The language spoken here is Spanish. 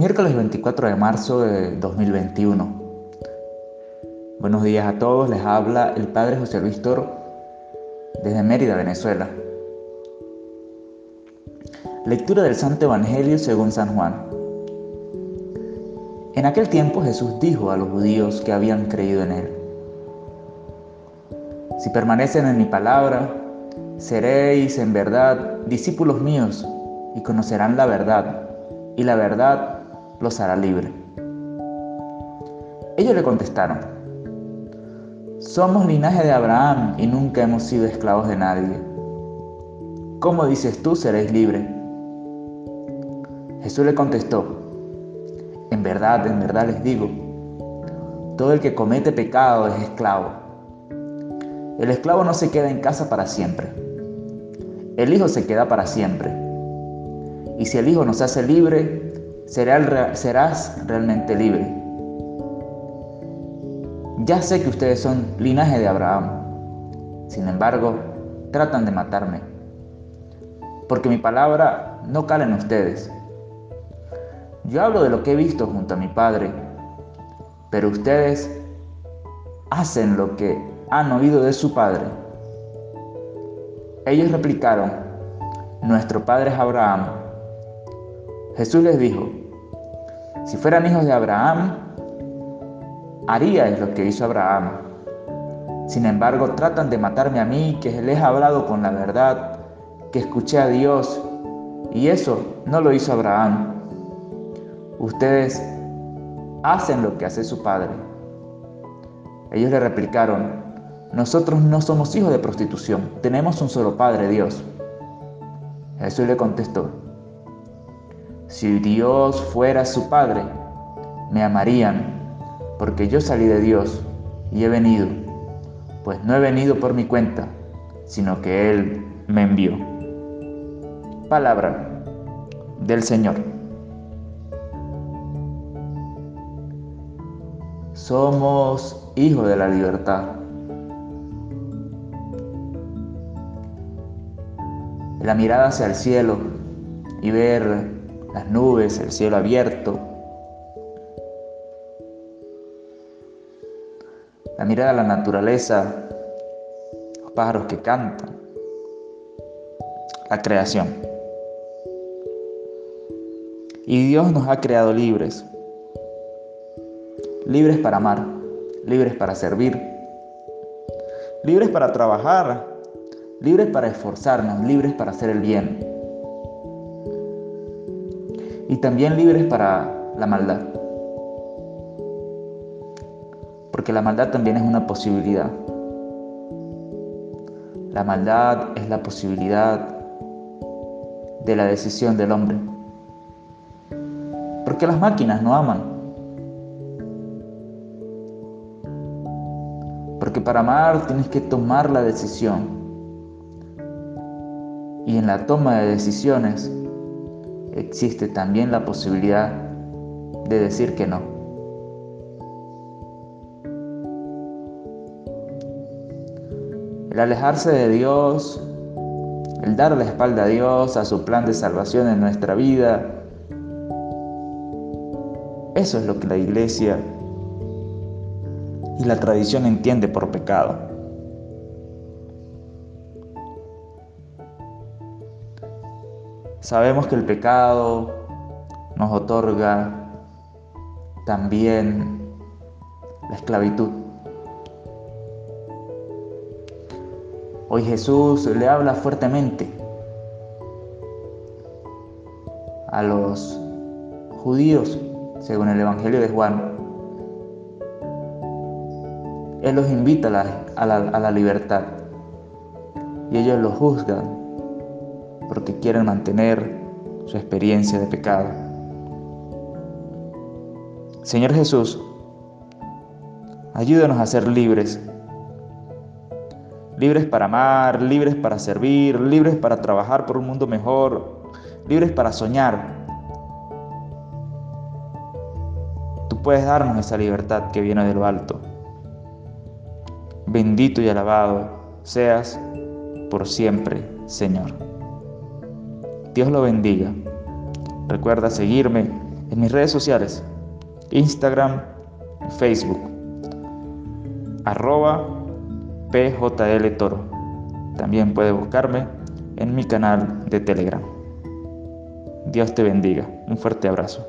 Miércoles 24 de marzo de 2021. Buenos días a todos, les habla el Padre José Luis Toro desde Mérida, Venezuela. Lectura del Santo Evangelio según San Juan. En aquel tiempo Jesús dijo a los judíos que habían creído en Él, Si permanecen en mi palabra, seréis en verdad discípulos míos y conocerán la verdad, y la verdad los hará libre. Ellos le contestaron, somos linaje de Abraham y nunca hemos sido esclavos de nadie. ¿Cómo dices tú seréis libre? Jesús le contestó, en verdad, en verdad les digo, todo el que comete pecado es esclavo. El esclavo no se queda en casa para siempre. El Hijo se queda para siempre. Y si el Hijo nos hace libre, serás realmente libre. Ya sé que ustedes son linaje de Abraham. Sin embargo, tratan de matarme. Porque mi palabra no cala en ustedes. Yo hablo de lo que he visto junto a mi Padre, pero ustedes hacen lo que han oído de su Padre. Ellos replicaron, nuestro Padre es Abraham. Jesús les dijo, si fueran hijos de Abraham, haríais lo que hizo Abraham. Sin embargo, tratan de matarme a mí, que les he hablado con la verdad, que escuché a Dios, y eso no lo hizo Abraham. Ustedes hacen lo que hace su padre. Ellos le replicaron, nosotros no somos hijos de prostitución, tenemos un solo Padre, Dios. Jesús le contestó, si Dios fuera su Padre, me amarían, porque yo salí de Dios y he venido, pues no he venido por mi cuenta, sino que Él me envió. Palabra del Señor. Somos hijos de la libertad. La mirada hacia el cielo y ver las nubes, el cielo abierto, la mirada a la naturaleza, los pájaros que cantan, la creación. Y Dios nos ha creado libres, libres para amar, libres para servir, libres para trabajar, libres para esforzarnos, libres para hacer el bien y también libres para la maldad. Porque la maldad también es una posibilidad. La maldad es la posibilidad de la decisión del hombre. Porque las máquinas no aman. Porque para amar tienes que tomar la decisión. Y en la toma de decisiones existe también la posibilidad de decir que no. El alejarse de Dios, el dar la espalda a Dios, a su plan de salvación en nuestra vida, eso es lo que la iglesia y la tradición entiende por pecado. Sabemos que el pecado nos otorga también la esclavitud. Hoy Jesús le habla fuertemente a los judíos, según el Evangelio de Juan. Él los invita a la, libertad y ellos lo juzgan porque quieren mantener su experiencia de pecado. Señor Jesús, ayúdanos a ser libres. Libres para amar, libres para servir, libres para trabajar por un mundo mejor, libres para soñar. Tú puedes darnos esa libertad que viene de lo alto. Bendito y alabado seas por siempre, Señor. Dios lo bendiga. Recuerda seguirme en mis redes sociales, Instagram, Facebook, arroba PJL Toro. También puedes buscarme en mi canal de Telegram. Dios te bendiga. Un fuerte abrazo.